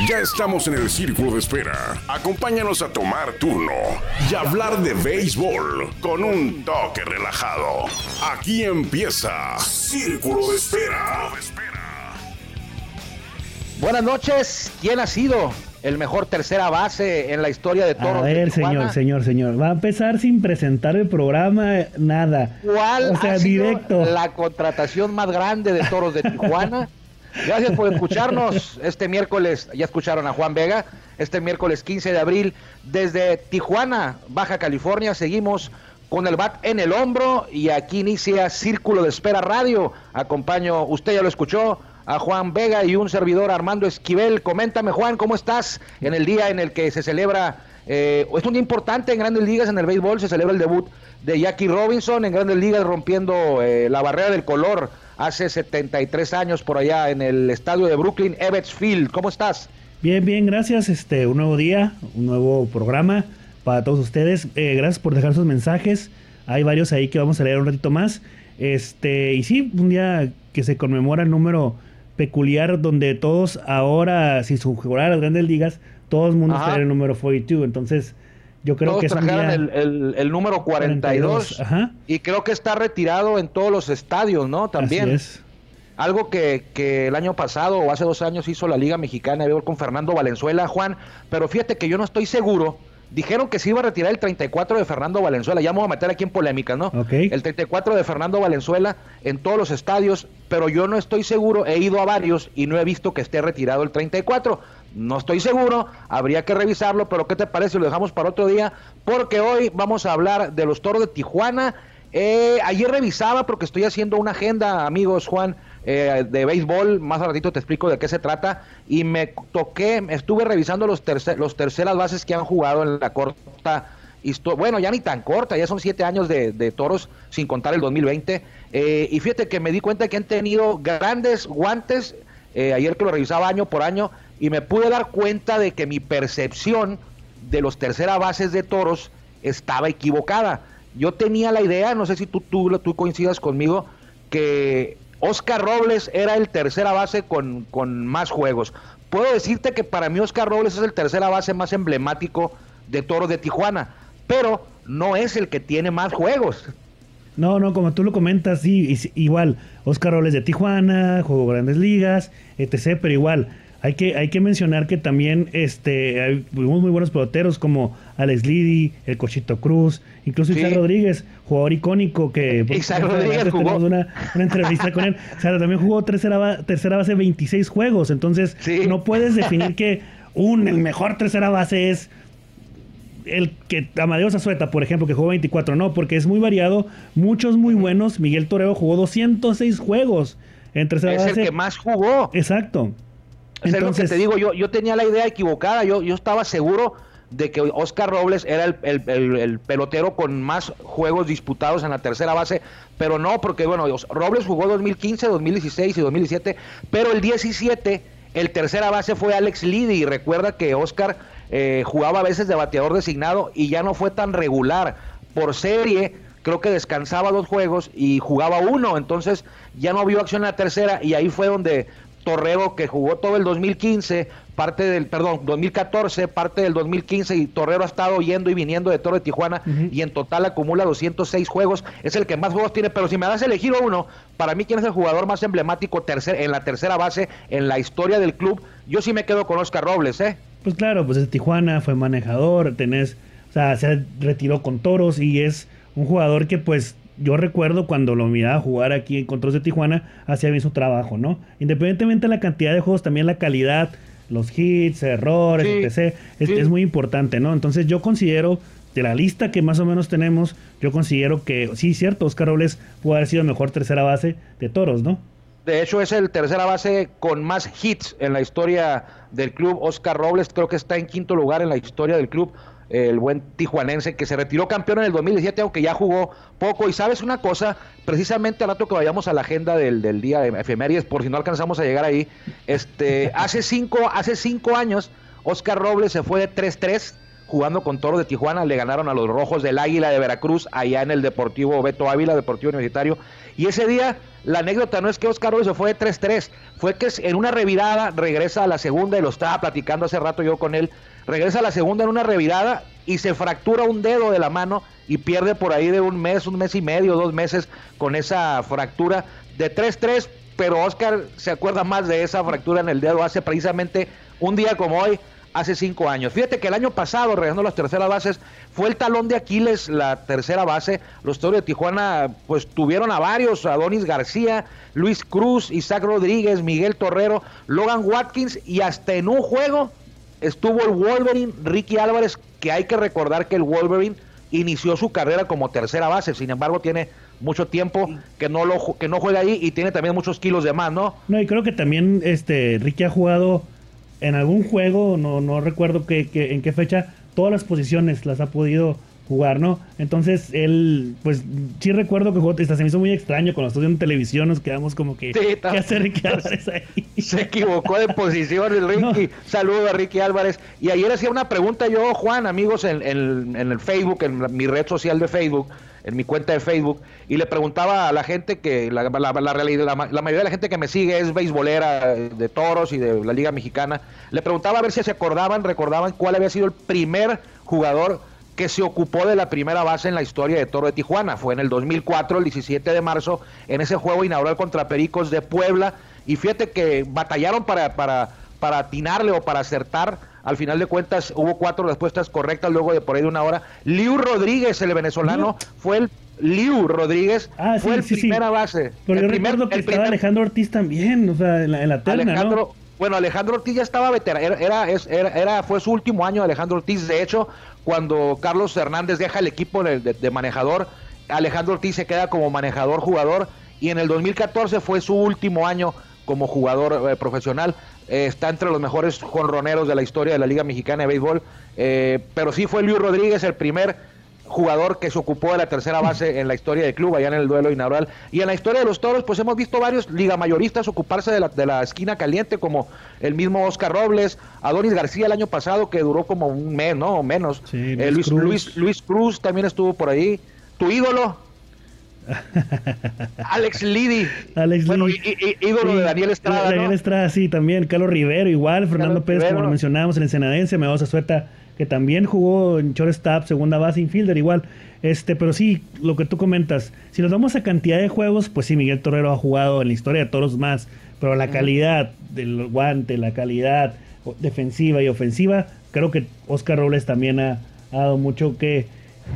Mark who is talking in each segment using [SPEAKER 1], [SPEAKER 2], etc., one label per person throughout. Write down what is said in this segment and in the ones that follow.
[SPEAKER 1] Ya estamos en el círculo de espera. Acompáñanos a tomar turno y hablar de béisbol con un toque relajado. Aquí empieza Círculo de Espera.
[SPEAKER 2] Buenas noches. ¿Quién ha sido el mejor tercera base en la historia de Toros?
[SPEAKER 3] A ver, señor, señor, señor. Va a empezar sin presentar el programa, nada.
[SPEAKER 2] ¿Cuál o sea, ha sido directo. la contratación más grande de Toros de Tijuana? Gracias por escucharnos este miércoles. Ya escucharon a Juan Vega. Este miércoles 15 de abril desde Tijuana, Baja California. Seguimos con el bat en el hombro y aquí inicia Círculo de Espera Radio. Acompaño, usted ya lo escuchó, a Juan Vega y un servidor Armando Esquivel. Coméntame, Juan, ¿cómo estás en el día en el que se celebra? Eh, es un día importante en Grandes Ligas en el béisbol. Se celebra el debut de Jackie Robinson en Grandes Ligas rompiendo eh, la barrera del color hace 73 años por allá en el estadio de Brooklyn, Ebbets Field. ¿Cómo estás?
[SPEAKER 3] Bien, bien, gracias. Este, un nuevo día, un nuevo programa para todos ustedes. Eh, gracias por dejar sus mensajes. Hay varios ahí que vamos a leer un ratito más. Este, y sí, un día que se conmemora el número peculiar donde todos ahora, si se jugara las grandes ligas, todo el mundo estaría en el número 42. Entonces, yo creo que es
[SPEAKER 2] el, el, número 42, y creo que está retirado en todos los estadios, ¿no? También. es. Algo que, que, el año pasado o hace dos años hizo la Liga Mexicana con Fernando Valenzuela, Juan, pero fíjate que yo no estoy seguro. Dijeron que se iba a retirar el 34 de Fernando Valenzuela. Ya me voy a meter aquí en polémica, ¿no? El 34 de Fernando Valenzuela en todos los estadios, pero yo no estoy seguro. He ido a varios y no he visto que esté retirado el 34. No estoy seguro, habría que revisarlo, pero ¿qué te parece? Lo dejamos para otro día, porque hoy vamos a hablar de los toros de Tijuana. Eh, ayer revisaba, porque estoy haciendo una agenda, amigos, Juan, eh, de béisbol. Más a ratito te explico de qué se trata. Y me toqué, estuve revisando los, los terceras bases que han jugado en la corta. Bueno, ya ni tan corta, ya son siete años de, toros, sin contar el 2020. Eh, y fíjate que me di cuenta que han tenido grandes guantes. ayer que lo revisaba año por año, y me pude dar cuenta de que mi percepción de los tercera bases de toros estaba equivocada. Yo tenía la idea, no sé si tú, tú, tú coincidas conmigo, que Oscar Robles era el tercera base con, con más juegos. Puedo decirte que para mí Oscar Robles es el tercera base más emblemático de toros de Tijuana, pero no es el que tiene más juegos.
[SPEAKER 3] No, no, como tú lo comentas, sí, igual, Oscar Robles de Tijuana, jugó grandes ligas, etc., pero igual, hay que, hay que mencionar que también este, hay muy buenos peloteros como Alex Liddy, el Cochito Cruz, incluso Isaac Rodríguez, jugador icónico que
[SPEAKER 2] Isaac Rodríguez jugó.
[SPEAKER 3] Una, una, entrevista con él. O sea, también jugó tercera, tercera base 26 juegos. Entonces, no puedes definir que un el mejor tercera base es el que Amadeo Azueta, por ejemplo, que jugó 24, no, porque es muy variado, muchos muy buenos. Miguel Toreo jugó 206 juegos en tercera base.
[SPEAKER 2] Es el que más jugó.
[SPEAKER 3] Exacto.
[SPEAKER 2] Es lo que te digo, yo, yo tenía la idea equivocada, yo, yo estaba seguro de que Oscar Robles era el, pelotero con más juegos disputados en la tercera base, pero no, porque bueno, Robles jugó 2015, 2016 y 2017, pero el 17 el tercera base fue Alex Liddy y recuerda que Oscar eh, jugaba a veces de bateador designado y ya no fue tan regular por serie. Creo que descansaba dos juegos y jugaba uno, entonces ya no vio acción en la tercera y ahí fue donde Torrero que jugó todo el 2015, parte del, perdón, 2014, parte del 2015 y Torrero ha estado yendo y viniendo de Toro de Tijuana y en total acumula 206 juegos, es el que más juegos tiene, pero si me das elegir uno, para mí quién es el jugador más emblemático tercer, en la tercera base en la historia del club, yo sí me quedo con Oscar Robles, ¿eh?
[SPEAKER 3] Pues claro, pues es Tijuana, fue manejador, tenés, o sea, se retiró con Toros y es un jugador que pues yo recuerdo cuando lo miraba jugar aquí en Controles de Tijuana, hacía bien su trabajo, ¿no? Independientemente de la cantidad de juegos, también la calidad, los hits, errores, etc. Es, muy importante, ¿no? Entonces yo considero, de la lista que más o menos tenemos, yo considero que, sí, cierto, Oscar Robles puede haber sido el mejor tercera base de toros, ¿no?
[SPEAKER 2] De hecho, es el tercera base con más hits en la historia del club. Oscar Robles creo que está en quinto lugar en la historia del club el buen tijuanense que se retiró campeón en el 2017, aunque ya jugó poco. Y sabes una cosa, precisamente al rato que vayamos a la agenda del, del día de efemérides, por si no alcanzamos a llegar ahí, este, hace cinco, hace cinco años, Oscar Robles se fue de 3-3 jugando con Toro de Tijuana, le ganaron a los Rojos del Águila de Veracruz, allá en el Deportivo Beto Ávila, Deportivo Universitario. Y ese día, la anécdota no es que Oscar Robles se fue de 3-3, fue que en una revirada regresa a la segunda, y lo estaba platicando hace rato yo con él, regresa a la segunda en una revirada y se fractura un dedo de la mano y pierde por ahí de un mes, un mes y medio, dos meses con esa fractura de 3-3, pero Oscar se acuerda más de esa fractura en el dedo hace precisamente un día como hoy, hace cinco años. Fíjate que el año pasado, regresando a las terceras bases, fue el talón de Aquiles la tercera base. Los Toros de Tijuana, pues tuvieron a varios, Adonis García, Luis Cruz, Isaac Rodríguez, Miguel Torrero, Logan Watkins y hasta en un juego estuvo el Wolverine, Ricky Álvarez, que hay que recordar que el Wolverine inició su carrera como tercera base, sin embargo tiene mucho tiempo que no lo que no juega ahí y tiene también muchos kilos de más, ¿no?
[SPEAKER 3] No, y creo que también este Ricky ha jugado en algún juego, no, no recuerdo que, en qué fecha, todas las posiciones las ha podido jugar, ¿no? Entonces él, pues sí recuerdo que jugó, se me hizo muy extraño cuando estuve en televisión, nos quedamos como que, ¿qué hace Ricky Álvarez ahí?
[SPEAKER 2] Se equivocó de posición el Ricky. Saludo a Ricky Álvarez. Y ayer hacía una pregunta yo, Juan, amigos, en, en el Facebook, en mi red social de Facebook en mi cuenta de Facebook y le preguntaba a la gente que la, la, la, la, mayoría de la gente que me sigue es beisbolera de toros y de la Liga Mexicana. Le preguntaba a ver si se acordaban, recordaban cuál había sido el primer jugador que se ocupó de la primera base en la historia de Toro de Tijuana. Fue en el 2004, el 17 de marzo, en ese juego inaugural contra Pericos de Puebla. Y fíjate que batallaron para, para, para atinarle o para acertar al final de cuentas hubo cuatro respuestas correctas luego de por ahí de una hora. Liu Rodríguez, el venezolano, fue el Liu Rodríguez
[SPEAKER 3] ah,
[SPEAKER 2] fue
[SPEAKER 3] el primera base. Pero el yo primer, recuerdo que estaba Alejandro Ortiz también, o sea, en la, en terna, ¿no?
[SPEAKER 2] Bueno, Alejandro Ortiz ya estaba veterano, era, era, era, fue su último año Alejandro Ortiz. De hecho, cuando Carlos Hernández deja el equipo de, manejador, Alejandro Ortiz se queda como manejador jugador y en el 2014 fue su último año como jugador eh, profesional. Eh, está entre los mejores jonroneros de la historia de la Liga Mexicana de Béisbol. Eh, pero sí fue Luis Rodríguez el primer jugador que se ocupó de la tercera base en la historia del club, allá en el duelo inaugural. Y en la historia de los toros, pues hemos visto varios liga mayoristas ocuparse de la, de la esquina caliente, como el mismo Oscar Robles, Adonis García el año pasado, que duró como un mes, ¿no? O menos. Luis, Luis, Luis Cruz también estuvo por ahí. Tu ídolo, Alex Liddy.
[SPEAKER 3] Alex
[SPEAKER 2] bueno, ídolo de Daniel Estrada.
[SPEAKER 3] Daniel Estrada, sí, también. Carlos Rivero, igual. Fernando Pérez, como lo mencionábamos, el Ensenadense. Me a Suelta, que también jugó en shortstop, segunda base, infielder, igual. Este, pero sí, lo que tú comentas. Si nos vamos a cantidad de juegos, pues sí, Miguel Torrero ha jugado en la historia de todos más. Pero la calidad del guante, la calidad defensiva y ofensiva, creo que Oscar Robles también ha, dado mucho que,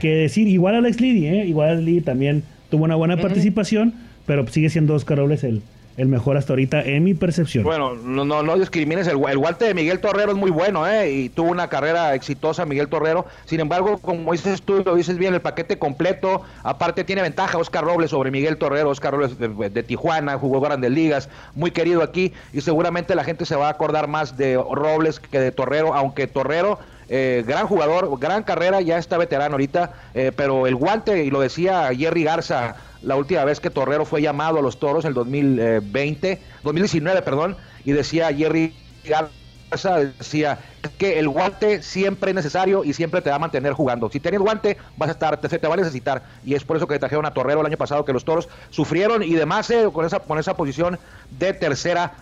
[SPEAKER 3] que decir. Igual Alex Liddy, ¿eh? Igual Alex Liddy también tuvo una buena participación, pero sigue siendo Oscar Robles el, el mejor hasta ahorita en mi percepción.
[SPEAKER 2] Bueno, no, no, no discrimines, el, el guante de Miguel Torrero es muy bueno, ¿eh? Y tuvo una carrera exitosa Miguel Torrero. Sin embargo, como dices tú, lo dices bien, el paquete completo, aparte tiene ventaja Oscar Robles sobre Miguel Torrero, Oscar Robles de, Tijuana, jugó grandes ligas, muy querido aquí, y seguramente la gente se va a acordar más de Robles que de Torrero, aunque Torrero... Eh, gran jugador, gran carrera, ya está veterano ahorita, eh, pero el guante, y lo decía Jerry Garza, la última vez que Torrero fue llamado a los toros, en el 2020, 2019, perdón, y decía Jerry Garza, decía que el guante siempre es necesario y siempre te va a mantener jugando. Si tienes guante, vas a estar, te, te va a necesitar. Y es por eso que trajeron a Torrero el año pasado, que los toros sufrieron y demás eh, con, esa, con esa posición de tercera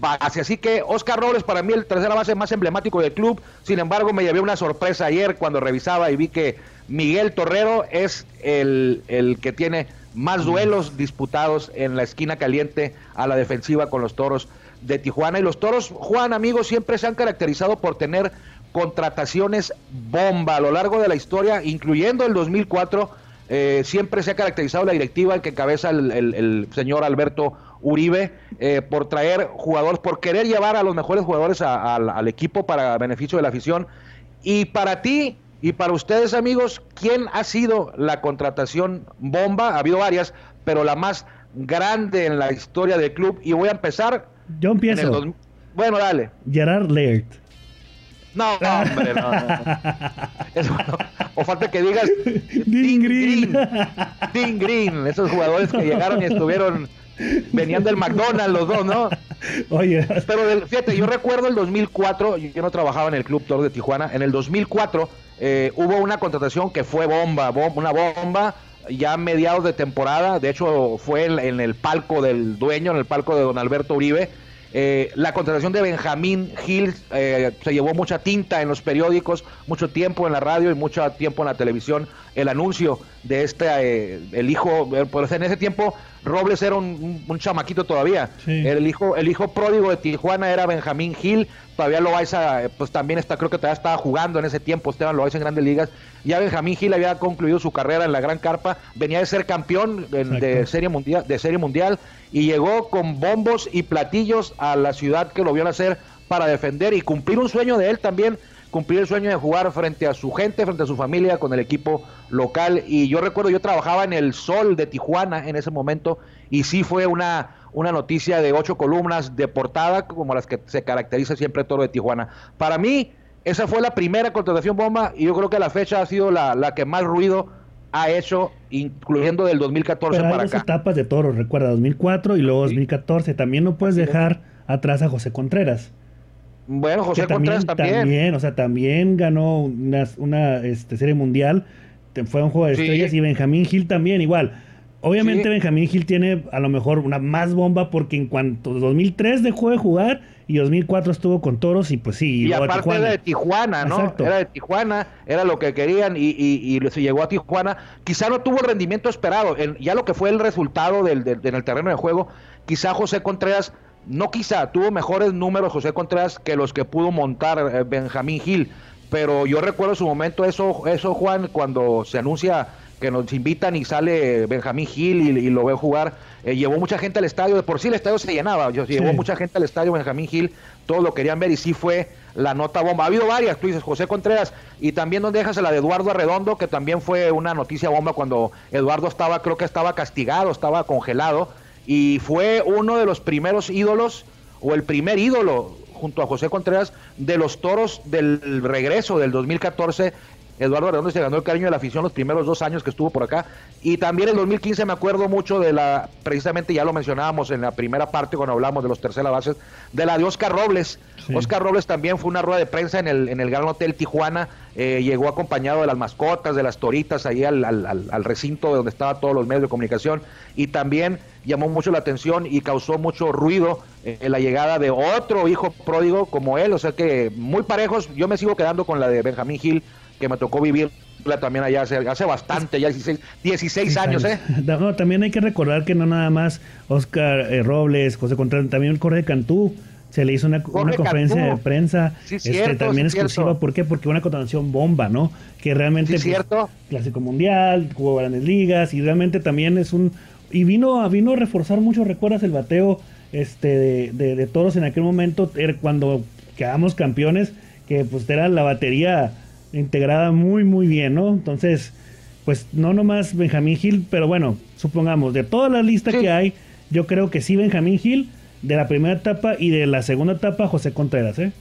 [SPEAKER 2] base. Así que Oscar Robles para mí el tercera base más emblemático del club. Sin embargo, me llevé una sorpresa ayer cuando revisaba y vi que Miguel Torrero es el, el que tiene más duelos disputados en la esquina caliente a la defensiva con los toros de Tijuana. Y los toros, Juan, amigos, siempre se han caracterizado por tener contrataciones bomba a lo largo de la historia, incluyendo el 2004. Eh, siempre se ha caracterizado la directiva que encabeza el, señor Alberto Uribe eh, por traer jugadores, por querer llevar a los mejores jugadores al equipo para beneficio de la afición. Y para ti, y para ustedes, amigos, ¿quién ha sido la contratación bomba? Ha habido varias, pero la más grande en la historia del club. Y voy a empezar.
[SPEAKER 3] Yo empiezo.
[SPEAKER 2] Bueno, dale.
[SPEAKER 3] Gerard Laird.
[SPEAKER 2] No, hombre, no. o falta que digas
[SPEAKER 3] Dean Green.
[SPEAKER 2] Dean Green. Esos jugadores que llegaron y estuvieron Venían del McDonald's los dos, ¿no? Oye. Pero fíjate, yo recuerdo el 2004, yo no trabajaba en el Club Toro de Tijuana, en el 2004 eh, hubo una contratación que fue bomba, una bomba ya mediados de temporada, de hecho fue en, el palco del dueño, en el palco de don Alberto Uribe. Eh, la contratación de Benjamín Gil eh, se llevó mucha tinta en los periódicos, mucho tiempo en la radio y mucho tiempo en la televisión. El anuncio de este, eh, el hijo, pues en ese tiempo Robles era un, chamaquito todavía. El hijo, el hijo pródigo de Tijuana era Benjamín Gil. Todavía Loaiza, pues también está, creo que todavía estaba jugando en ese tiempo, Esteban Loaiza en grandes ligas. Ya Benjamín Gil había concluido su carrera en la Gran Carpa, venía de ser campeón de, serie mundial, de serie mundial y llegó con bombos y platillos a la ciudad que lo vio nacer para defender y cumplir un sueño de él también cumplir el sueño de jugar frente a su gente, frente a su familia, con el equipo local. Y yo recuerdo, yo trabajaba en el Sol de Tijuana en ese momento y sí fue una, una noticia de ocho columnas de portada, como las que se caracteriza siempre Toro de Tijuana. Para mí, esa fue la primera contratación bomba y yo creo que la fecha ha sido la, la que más ruido ha hecho, incluyendo del 2014
[SPEAKER 3] Pero
[SPEAKER 2] para
[SPEAKER 3] hay dos etapas de Toro, recuerda, 2004 y luego 2014. También no puedes dejar atrás a José Contreras.
[SPEAKER 2] Bueno, José Contreras también,
[SPEAKER 3] O sea, también ganó una, una este, serie mundial. Fue un juego de estrellas. Y Benjamín Gil también, igual. Obviamente Benjamín Gil tiene a lo mejor una más bomba porque en cuanto 2003 dejó de jugar y 2004 estuvo con Toros y pues sí.
[SPEAKER 2] Y, aparte era de Tijuana, ¿no? Era de Tijuana, era lo que querían y, y, se llegó a Tijuana. Quizá no tuvo el rendimiento esperado. ya lo que fue el resultado del, en el terreno de juego, quizá José Contreras no quizá, tuvo mejores números José Contreras que los que pudo montar eh, Benjamín Gil, pero yo recuerdo su momento eso, eso Juan, cuando se anuncia que nos invitan y sale Benjamín Gil y, lo veo jugar, eh, llevó mucha gente al estadio, de por sí el estadio se llenaba, yo, llevó mucha gente al estadio Benjamín Gil, todos lo querían ver y sí fue la nota bomba. Ha habido varias, tú dices José Contreras, y también donde dejas la de Eduardo Arredondo, que también fue una noticia bomba cuando Eduardo estaba, creo que estaba castigado, estaba congelado, y fue uno de los primeros ídolos o el primer ídolo junto a José Contreras de los toros del regreso del 2014 Eduardo Arredondo se ganó el cariño de la afición los primeros dos años que estuvo por acá. Y también en 2015 me acuerdo mucho de la, precisamente ya lo mencionábamos en la primera parte cuando hablamos de los terceras bases, de la de Oscar Robles. Oscar Robles también fue una rueda de prensa en el, en el Gran Hotel Tijuana. Eh, llegó acompañado de las mascotas, de las toritas, ahí al, al, recinto donde estaban todos los medios de comunicación. Y también llamó mucho la atención y causó mucho ruido en eh, la llegada de otro hijo pródigo como él. O sea que muy parejos. Yo me sigo quedando con la de Benjamín Gil que me tocó vivir también allá hace, hace bastante, ya 16, 16 años, ¿eh?
[SPEAKER 3] también hay que recordar que no nada más Oscar eh, Robles, José Contreras, también Jorge Cantú se le hizo una, conferencia de prensa este, también exclusiva. ¿Por qué? Porque una contratación bomba, ¿no? Que realmente
[SPEAKER 2] pues, cierto.
[SPEAKER 3] clásico mundial, jugó grandes ligas y realmente también es un y vino vino a reforzar mucho, recuerdas el bateo este de, de, toros en aquel momento cuando quedamos campeones que pues era la batería integrada muy, muy bien, ¿no? Entonces, pues no nomás Benjamín Gil, pero bueno, supongamos, de toda la lista que hay, yo creo que sí Benjamín Gil, de la primera etapa y de la segunda etapa José Contreras, ¿eh?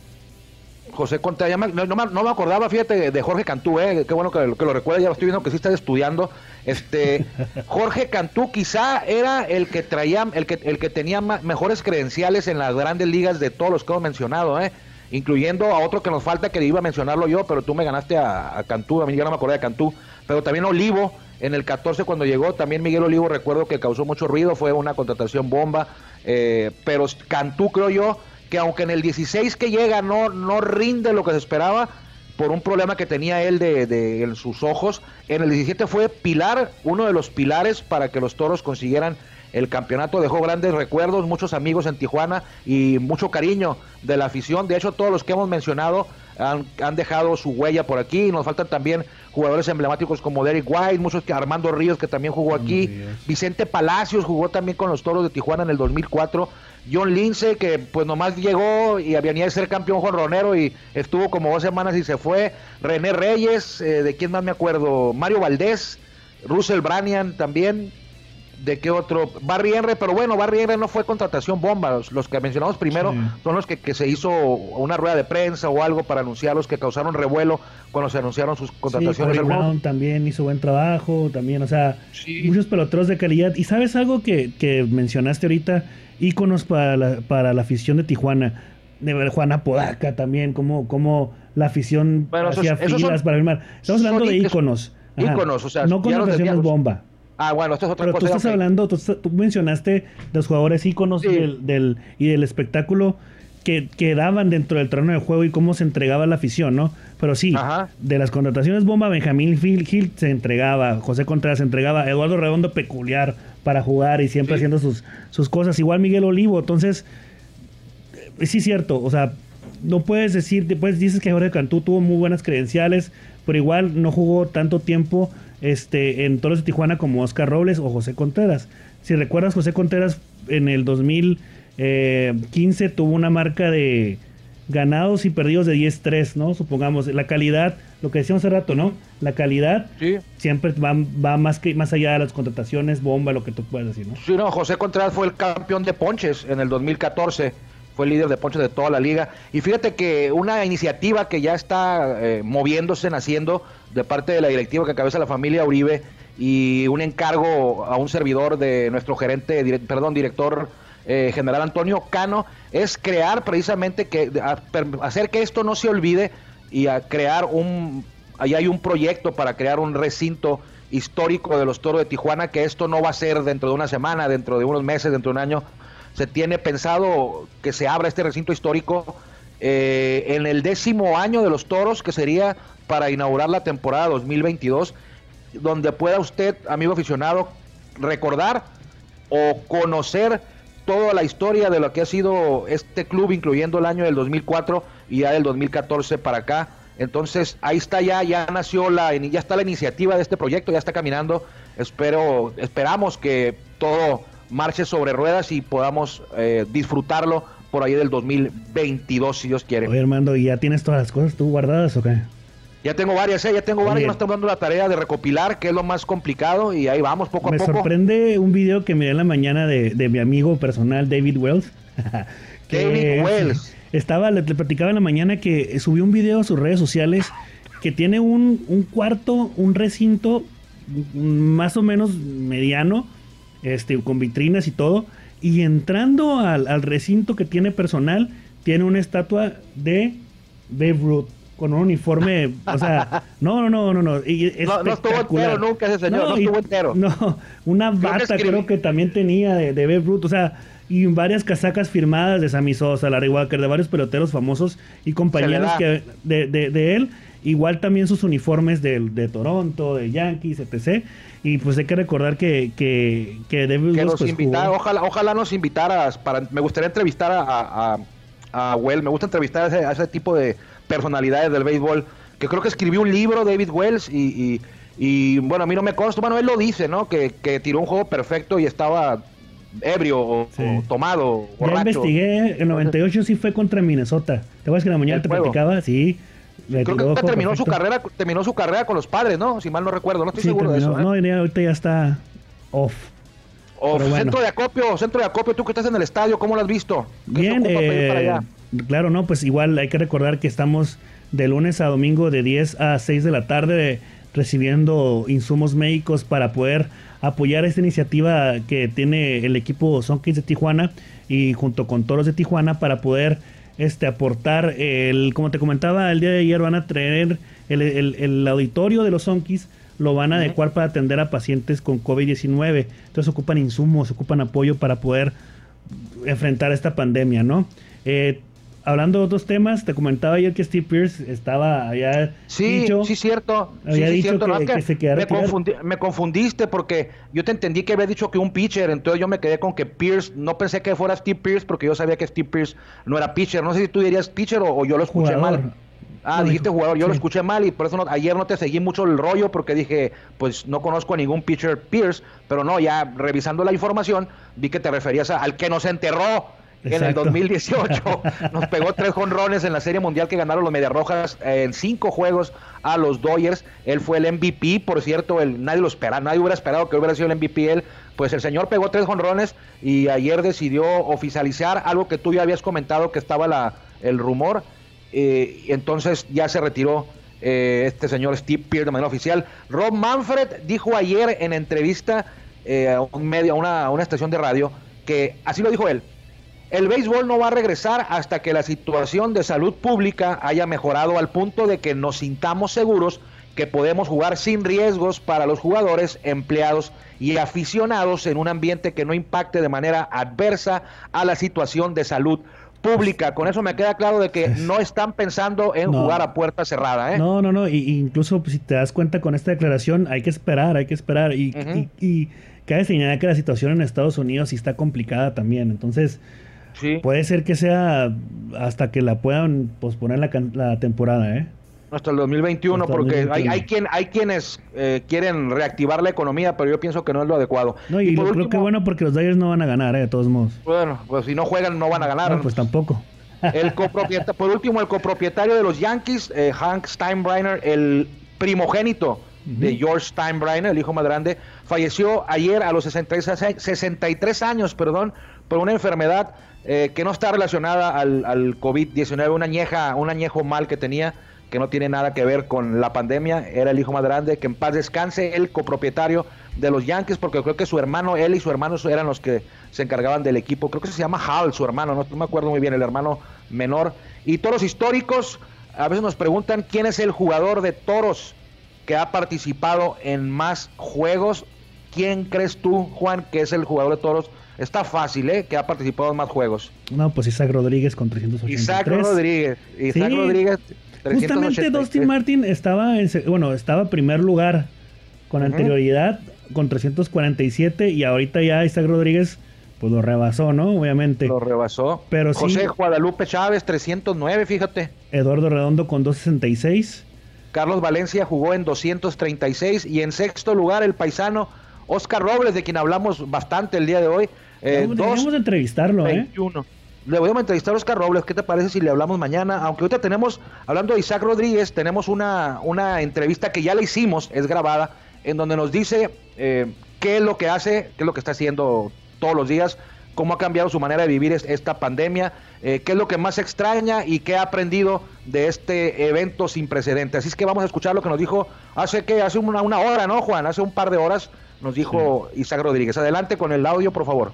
[SPEAKER 2] José Contreras, no, me acordaba, fíjate, de Jorge Cantú, ¿eh? qué bueno que, que lo recuerda, ya estoy viendo que sí está estudiando. Este, Jorge Cantú quizá era el que traía, el que, el que tenía mejores credenciales en las grandes ligas de todos los que hemos mencionado, ¿eh? Incluyendo a otro que nos falta que iba a mencionarlo yo, pero tú me ganaste a, Cantú, a mí ya no me acordé de Cantú, pero también Olivo, en el 14 cuando llegó, también Miguel Olivo recuerdo que causó mucho ruido, fue una contratación bomba, eh, pero Cantú creo yo que aunque en el 16 que llega no, no rinde lo que se esperaba, por un problema que tenía él de, de, en sus ojos, en el 17 fue pilar, uno de los pilares para que los toros consiguieran el campeonato dejó grandes recuerdos, muchos amigos en Tijuana y mucho cariño de la afición. De hecho, todos los que hemos mencionado han, dejado su huella por aquí. Nos faltan también jugadores emblemáticos como Derek White, muchos que Armando Ríos que también jugó aquí, Vicente Palacios jugó también con los Toros de Tijuana en el 2004. John Lince, que pues nomás llegó y había de ser campeón Ronero y estuvo como dos semanas y se fue. René Reyes, eh, de quién más me acuerdo, Mario Valdés, Russell Branian también, ¿De qué otro? Barry Henry, pero bueno, Barry Henry no fue contratación bomba. Los, que mencionamos primero son los que, que, se hizo una rueda de prensa o algo para anunciar los que causaron revuelo cuando se anunciaron sus contrataciones.
[SPEAKER 3] Sí, Brown también hizo buen trabajo, también, o sea, muchos peloteros de calidad. Y sabes algo que, que mencionaste ahorita, íconos para la, para la afición de Tijuana. De ver Juana Podaca también, como, como la afición hacía filas para firmar. Estamos hablando de íconos.
[SPEAKER 2] Íconos, o sea,
[SPEAKER 3] no contrataciones bomba.
[SPEAKER 2] Ah, bueno, esto es otra
[SPEAKER 3] Pero
[SPEAKER 2] cosa.
[SPEAKER 3] Tú estás hablando, tú, mencionaste los jugadores íconos del, y del espectáculo que, que, daban dentro del terreno de juego y cómo se entregaba la afición, ¿no? Pero sí, de las contrataciones bomba, Benjamín Gil se entregaba, José Contreras se entregaba, Eduardo Redondo peculiar para jugar y siempre haciendo sus, sus cosas, igual Miguel Olivo, entonces, eh, sí es cierto, o sea, no puedes decir, después dices que Jorge Cantú tuvo muy buenas credenciales, pero igual no jugó tanto tiempo este, en Toros de Tijuana como Oscar Robles o José Contreras. Si recuerdas, José Contreras en el 2015 tuvo una marca de ganados y perdidos de 10-3, ¿no? Supongamos, la calidad, lo que decíamos hace rato, ¿no? La calidad siempre va, va, más, que, más allá de las contrataciones, bomba, lo que tú puedes decir, ¿no?
[SPEAKER 2] Sí, no, José Contreras fue el campeón de ponches en el 2014 fue líder de ponches de toda la liga. Y fíjate que una iniciativa que ya está eh, moviéndose, naciendo de parte de la directiva que cabeza la familia Uribe y un encargo a un servidor de nuestro gerente, perdón, director eh, general Antonio Cano, es crear precisamente que hacer que esto no se olvide y a crear un, ahí hay un proyecto para crear un recinto histórico de los toros de Tijuana, que esto no va a ser dentro de una semana, dentro de unos meses, dentro de un año, se tiene pensado que se abra este recinto histórico eh, en el décimo año de los toros, que sería para inaugurar la temporada 2022, donde pueda usted, amigo aficionado, recordar o conocer toda la historia de lo que ha sido este club, incluyendo el año del 2004 y ya del 2014 para acá. Entonces, ahí está ya, ya nació la, ya está la iniciativa de este proyecto, ya está caminando. Espero, esperamos que todo marche sobre ruedas y podamos eh, disfrutarlo por ahí del 2022, si Dios quiere.
[SPEAKER 3] Oye, Armando, ¿y ya tienes todas las cosas tú guardadas o qué?
[SPEAKER 2] Ya tengo varias, ¿eh? ya tengo varias, nos estamos dando la tarea de recopilar, que es lo más complicado, y ahí vamos poco a
[SPEAKER 3] poco.
[SPEAKER 2] Me
[SPEAKER 3] sorprende un video que miré en la mañana de, mi amigo personal David Wells.
[SPEAKER 2] David Wells.
[SPEAKER 3] Estaba, le, platicaba en la mañana que subió un video a sus redes sociales que tiene un, un cuarto, un recinto más o menos mediano, este, con vitrinas y todo. Y entrando al, recinto que tiene personal, tiene una estatua de Babe Ruth con un uniforme, o sea, no, no, no, no, no,
[SPEAKER 2] no, no estuvo entero nunca ese señor, no, estuvo entero.
[SPEAKER 3] No, una bata creo que, también tenía de, de Babe Ruth, o sea, y varias casacas firmadas de Sammy Sosa, Larry Walker, de varios peloteros famosos y compañeros que de, de, de, él, igual también sus uniformes de, de Toronto, de Yankees, etc. Y pues hay que recordar que, que, que
[SPEAKER 2] nos pues, ojalá, ojalá nos invitaras, para, me gustaría entrevistar a, a, a Well, me gusta entrevistar a ese, tipo de personalidades del béisbol, que creo que escribió un libro, David Wells, y, y, bueno, a mí no me consta, bueno, él lo dice, ¿no? Que, que tiró un juego perfecto y estaba ebrio o, tomado,
[SPEAKER 3] borracho. Ya investigué, el 98 sí fue contra Minnesota. ¿Te acuerdas que en la mañana te platicaba? Sí.
[SPEAKER 2] Creo que terminó su carrera, terminó su carrera con los padres, ¿no? Si mal no recuerdo, no estoy seguro de eso.
[SPEAKER 3] ¿eh? No, ahorita ya está off.
[SPEAKER 2] Centro de acopio, centro de acopio, tú que estás en el estadio, ¿cómo lo has visto?
[SPEAKER 3] Bien, eh, claro, no, pues igual hay que recordar que estamos de lunes a domingo de 10 a 6 de la tarde recibiendo insumos médicos para poder apoyar esta iniciativa que tiene el equipo Sonkins de Tijuana y junto con Toros de Tijuana para poder este, aportar, el, como te comentaba, el día de ayer van a traer el, el, auditorio de los Sonkis, lo van a adecuar para atender a pacientes con COVID-19. Entonces ocupan insumos, ocupan apoyo para poder enfrentar esta pandemia, ¿no? Eh, hablando de otros temas, te comentaba ayer que Steve Pierce estaba allá.
[SPEAKER 2] Sí,
[SPEAKER 3] dicho,
[SPEAKER 2] sí, cierto.
[SPEAKER 3] Había dicho que, se
[SPEAKER 2] me, me, confundiste porque yo te entendí que había dicho que un pitcher, entonces yo me quedé con que Pierce, no pensé que fuera Steve Pierce porque yo sabía que Steve Pierce no era pitcher. No sé si tú dirías pitcher o, yo lo escuché mal. Ah, dijiste jugador, yo lo escuché mal y por eso ayer no te seguí mucho el rollo porque dije, pues no conozco a ningún pitcher Pierce, pero no, ya revisando la información vi que te referías al que nos enterró en el 2018. Nos pegó tres jonrones en la Serie Mundial que ganaron los Mediarrojas en cinco juegos a los Dodgers. Él fue el MVP, por cierto, el, nadie lo esperaba, nadie hubiera esperado que hubiera sido el MVP él. Pues el señor pegó tres jonrones y ayer decidió oficializar algo que tú ya habías comentado que estaba la, el rumor. Eh, entonces ya se retiró eh, este señor Steve Pierce de manera oficial. Rob Manfred dijo ayer en entrevista eh, a, un medio, a una estación de radio que, así lo dijo él, el béisbol no va a regresar hasta que la situación de salud pública haya mejorado al punto de que nos sintamos seguros que podemos jugar sin riesgos para los jugadores, empleados y aficionados en un ambiente que no impacte de manera adversa a la situación de salud pública. Con eso me queda claro de que no están pensando en jugar a puerta cerrada. ¿eh?
[SPEAKER 3] No, no, no. Y, incluso si te das cuenta con esta declaración, hay que esperar, hay que esperar. Y, y, cabe señalar que la situación en Estados Unidos sí está complicada también. Entonces, Puede ser que sea hasta que la puedan posponer la, la temporada, ¿eh?
[SPEAKER 2] Hasta el 2021, porque Hay, hay, quien, hay quienes eh, quieren reactivar la economía, pero yo pienso que no es lo adecuado.
[SPEAKER 3] No, y, creo que bueno porque los Dodgers no van a ganar, ¿eh? de todos modos.
[SPEAKER 2] Bueno, pues si no juegan no van a ganar.
[SPEAKER 3] No, pues tampoco.
[SPEAKER 2] El copropietario, por último, el copropietario de los Yankees, eh, Hank Steinbrenner, el primogénito de George Steinbrenner, el hijo más grande, falleció ayer a los 63, 63 años, perdón, por una enfermedad eh, que no está relacionada al, al COVID-19, una añeja, un añejo mal que tenía, que no tiene nada que ver con la pandemia, era el hijo más grande, que en paz descanse, el copropietario de los Yankees, porque creo que su hermano, él y su hermano eran los que se encargaban del equipo, creo que se llama Hal, su hermano, no, me acuerdo muy bien, el hermano menor, y toros históricos, a veces nos preguntan quién es el jugador de toros que ha participado en más juegos, ¿quién crees tú, Juan, que es el jugador de toros Está fácil, ¿eh? Que ha participado en más juegos.
[SPEAKER 3] No, pues Isaac Rodríguez con 383.
[SPEAKER 2] Isaac Rodríguez. Isaac Rodríguez.
[SPEAKER 3] Justamente Dustin Martin estaba en, bueno, estaba primer lugar con anterioridad con 347 y ahorita ya Isaac Rodríguez pues lo rebasó, ¿no? Obviamente.
[SPEAKER 2] Lo rebasó.
[SPEAKER 3] Pero
[SPEAKER 2] José Guadalupe Chávez 309, fíjate.
[SPEAKER 3] Eduardo Redondo con 266.
[SPEAKER 2] Carlos Valencia jugó en 236 y en sexto lugar el paisano Oscar Robles, de quien hablamos bastante el día de hoy.
[SPEAKER 3] Eh, de entrevistarlo, 21. ¿eh?
[SPEAKER 2] Le voy a entrevistar a Oscar Robles. ¿Qué te parece si le hablamos mañana? Aunque ahorita tenemos, hablando de Isaac Rodríguez, tenemos una, una entrevista que ya le hicimos, es grabada, en donde nos dice eh, qué es lo que hace, qué es lo que está haciendo todos los días, cómo ha cambiado su manera de vivir esta pandemia, eh, qué es lo que más extraña y qué ha aprendido de este evento sin precedentes. Así es que vamos a escuchar lo que nos dijo hace que hace una, una hora, ¿no, Juan? Hace un par de horas nos dijo Isaac Rodríguez. Adelante con el audio, por favor.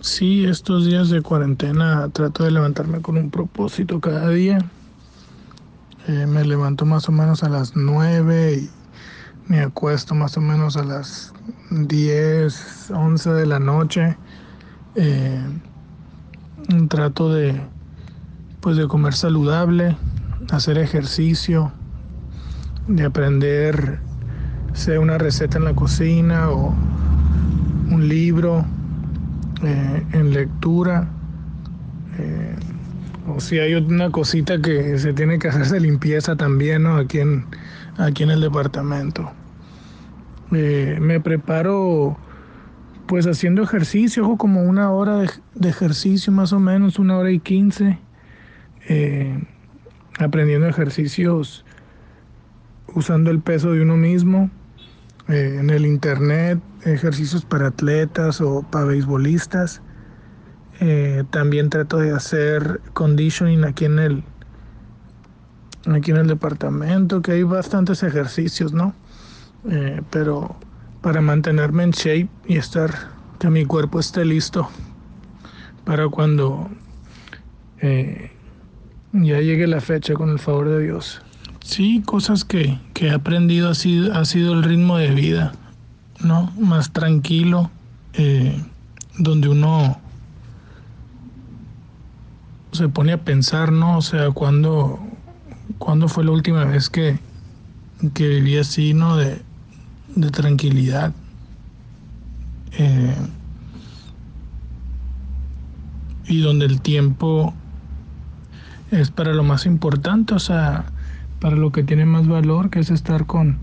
[SPEAKER 4] Sí, estos días de cuarentena trato de levantarme con un propósito cada día. Eh, me levanto más o menos a las 9 y me acuesto más o menos a las 10, 11 de la noche. Eh, trato de pues de comer saludable, hacer ejercicio, de aprender sea una receta en la cocina o un libro eh, en lectura. Eh, o si hay una cosita que se tiene que hacerse limpieza también ¿no? aquí, en, aquí en el departamento. Eh, me preparo pues haciendo ejercicio, como una hora de, ejercicio más o menos, una hora y quince, aprendiendo ejercicios usando el peso de uno mismo. Eh, en el internet, ejercicios para atletas o para beisbolistas. Eh, también trato de hacer conditioning aquí en el aquí en el departamento, que hay bastantes ejercicios, ¿no? Eh, pero para mantenerme en shape y estar, que mi cuerpo esté listo para cuando ya llegue la fecha con el favor de Dios. Sí, cosas que, he aprendido ha sido, ha sido el ritmo de vida, ¿no? Más tranquilo, eh, donde uno se pone a pensar, ¿no? O sea, ¿cuándo, fue la última vez que, que viví así, ¿no? De, tranquilidad. Eh, y donde el tiempo es para lo más importante, o sea, para lo que tiene más valor, que es estar con,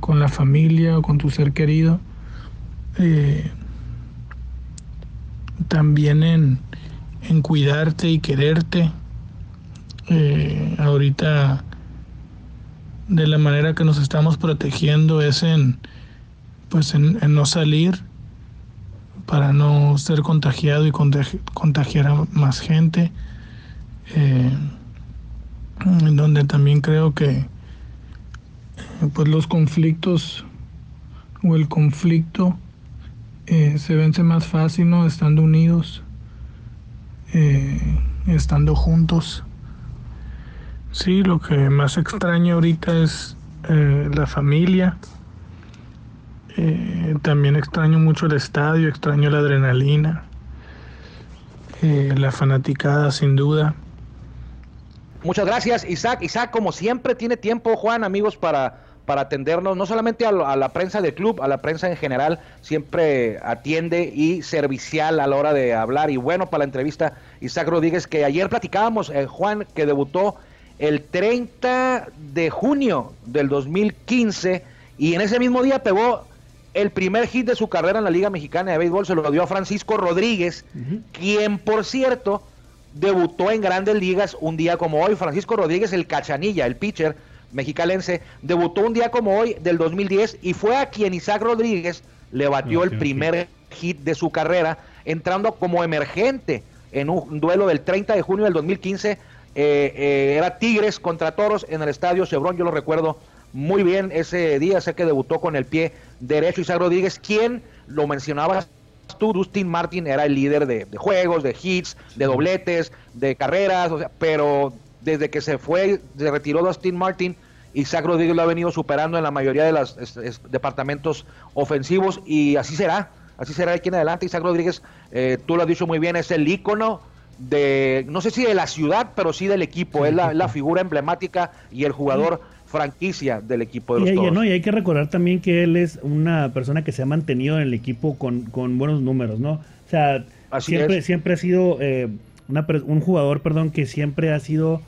[SPEAKER 4] con la familia o con tu ser querido. Eh, también en, en cuidarte y quererte. Eh, ahorita de la manera que nos estamos protegiendo es en pues en, no salir para no ser contagiado y contagiar a más gente eh, en donde también creo que pues los conflictos o el conflicto eh, se vence más fácil no estando unidos estando juntos Sí, lo que más extraño ahorita es eh, la familia. Eh, también extraño mucho el estadio, extraño la adrenalina, eh, la fanaticada sin duda.
[SPEAKER 2] Muchas gracias, Isaac. Isaac, como siempre, tiene tiempo, Juan, amigos, para, para atendernos, no solamente a, la prensa del club, a la prensa en general, siempre atiende y servicial a la hora de hablar. Y bueno, para la entrevista, Isaac Rodríguez, que ayer platicábamos, Juan, que debutó el 30 de junio del 2015 y en ese mismo día pegó el primer hit de su carrera en la Liga Mexicana de Béisbol, se lo dio a Francisco Rodríguez, quien por cierto debutó en grandes ligas un día como hoy. Francisco Rodríguez, el cachanilla, el pitcher mexicalense, debutó un día como hoy del 2010 y fue a quien Isaac Rodríguez le batió el primer hit de su carrera, entrando como emergente en un duelo del 30 de junio del 2015 eh, eh, era Tigres contra Toros en el estadio Chevron, yo lo recuerdo muy bien ese día, sé que debutó con el pie derecho Isaac Rodríguez, quien lo mencionabas tú, Dustin Martin era el líder de, juegos, de hits, de dobletes, de carreras, pero desde que se fue, se retiró Dustin Martin, Isaac Rodríguez lo ha venido superando en la mayoría de los departamentos ofensivos y así será, así será aquí en adelante. Isaac Rodríguez, eh, tú lo has dicho muy bien, es el ícono de, no sé si de la ciudad, pero sí del equipo. Es la, figura emblemática y el jugador franquicia del equipo de los
[SPEAKER 3] y, ¿no? y hay que recordar también que él es una persona que se ha mantenido en el equipo con, buenos números, ¿no? O sea, siempre, siempre ha sido eh, una, un jugador, perdón, que siempre ha sido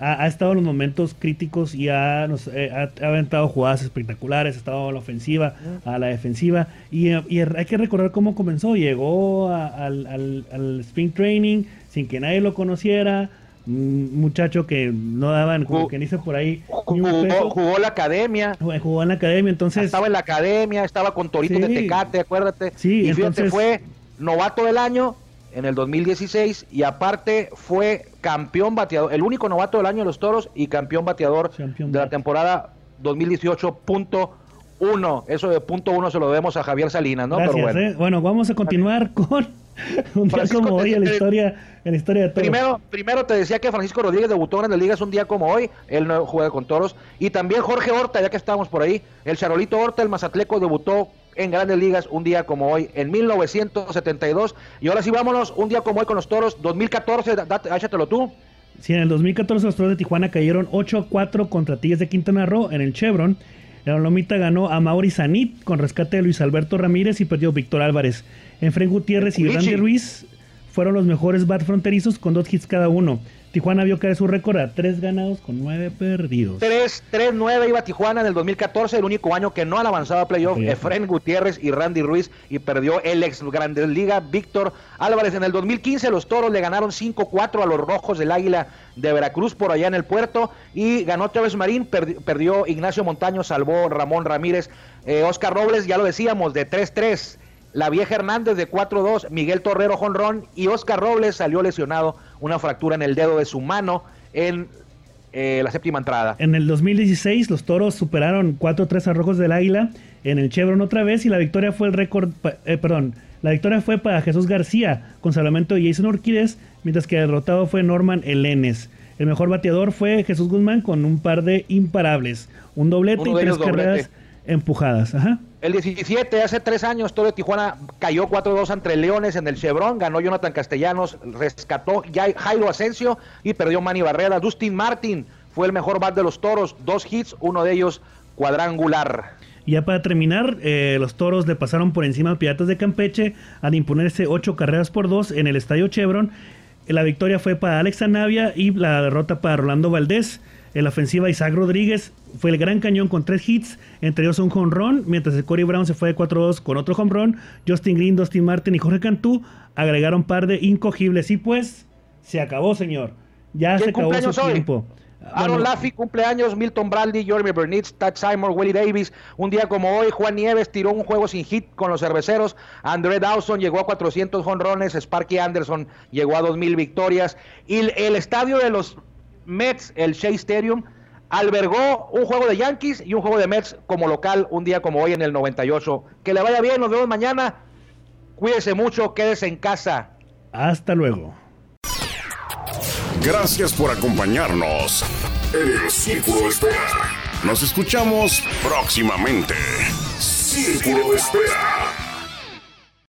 [SPEAKER 3] ha, estado en los momentos críticos y ha, nos, eh, ha, aventado jugadas espectaculares, ha estado a la ofensiva, a la defensiva. Y, hay que recordar cómo comenzó. Llegó al, al, spring training sin que nadie lo conociera. Un muchacho que no daban, como que dice por ahí.
[SPEAKER 2] Jugó, jugó, la academia.
[SPEAKER 3] Jugó en la academia, entonces.
[SPEAKER 2] Estaba en la academia, estaba con Torito de Tecate, acuérdate. Sí, y fíjate, fue novato del año en el 2016 y aparte fue campeón bateador, el único novato del año de los Toros y campeón bateador de la temporada 2018.1. Eso de punto uno se lo debemos a Javier Salinas, ¿no?
[SPEAKER 3] bueno. ¿eh? bueno, vamos a continuar con un día como hoy en la historia, en la historia de
[SPEAKER 2] Toros. Primero, primero te decía que Francisco Rodríguez debutó en Grandes Ligas un día como hoy, él no juega con Toros, y también Jorge Horta, ya que estábamos por ahí, el Charolito Horta, el Mazatleco, debutó en grandes ligas un día como hoy, en 1972. Y ahora sí, vámonos, un día como hoy con los toros, 2014, échatelo tú.
[SPEAKER 3] Sí, en el 2014 los toros de Tijuana cayeron 8 a 4 contra Tigres de Quintana Roo en el Chevron. La Lomita ganó a Mauri Sanit con rescate de Luis Alberto Ramírez y perdió Víctor Álvarez. En Fren Gutiérrez y Randy Ruiz fueron los mejores bat fronterizos con dos hits cada uno. Tijuana vio caer su récord a tres ganados con nueve perdidos.
[SPEAKER 2] 3-9 iba Tijuana en el 2014, el único año que no han avanzado a playoff. Efren Gutiérrez y Randy Ruiz y perdió el ex Grandes Liga Víctor Álvarez. En el 2015 los Toros le ganaron 5-4 a los Rojos del Águila de Veracruz por allá en el puerto y ganó Chávez Marín, perdió Ignacio Montaño, salvó Ramón Ramírez, eh, Oscar Robles, ya lo decíamos, de 3-3 la vieja Hernández de 4-2, Miguel Torrero Jonrón y Oscar Robles salió lesionado, una fractura en el dedo de su mano en eh, la séptima entrada.
[SPEAKER 3] En el 2016 los toros superaron 4-3 arrojos del Águila en el Chevron otra vez y la victoria fue el récord, eh, perdón, la victoria fue para Jesús García con salvamento de Jason Orquídez, mientras que derrotado fue Norman Elenes. El mejor bateador fue Jesús Guzmán con un par de imparables, un doblete y tres carreras empujadas. Ajá.
[SPEAKER 2] El 17, hace tres años, todo de Tijuana cayó 4-2 entre Leones en el Chevron, ganó Jonathan Castellanos, rescató Jairo Asensio y perdió Manny Barrera. Dustin Martin fue el mejor bat de los toros, dos hits, uno de ellos cuadrangular.
[SPEAKER 3] Ya para terminar, eh, los toros le pasaron por encima a Piratas de Campeche al imponerse ocho carreras por dos en el Estadio Chevron La victoria fue para Alex Anavia y la derrota para Rolando Valdés. En la ofensiva, Isaac Rodríguez fue el gran cañón con tres hits, entre ellos un run, mientras el Corey Brown se fue de 4-2 con otro run. Justin Green, Dustin Martin y Jorge Cantú agregaron par de incogibles. Y pues, se acabó, señor. Ya se acabó su tiempo.
[SPEAKER 2] Aaron Laffy, cumpleaños, Milton Bradley, Jeremy Burnitz, Tad Simon, Willie Davis. Un día como hoy, Juan Nieves tiró un juego sin hit con los cerveceros. André Dawson llegó a 400 jonrones. Sparky Anderson llegó a 2.000 victorias. Y el estadio de los Mets, el Shea Stadium, albergó un juego de Yankees y un juego de Mets como local un día como hoy en el 98. Que le vaya bien, nos vemos mañana. Cuídese mucho, quédese en casa.
[SPEAKER 3] Hasta luego.
[SPEAKER 1] Gracias por acompañarnos en el Círculo de Espera. Nos escuchamos próximamente. Círculo de Espera.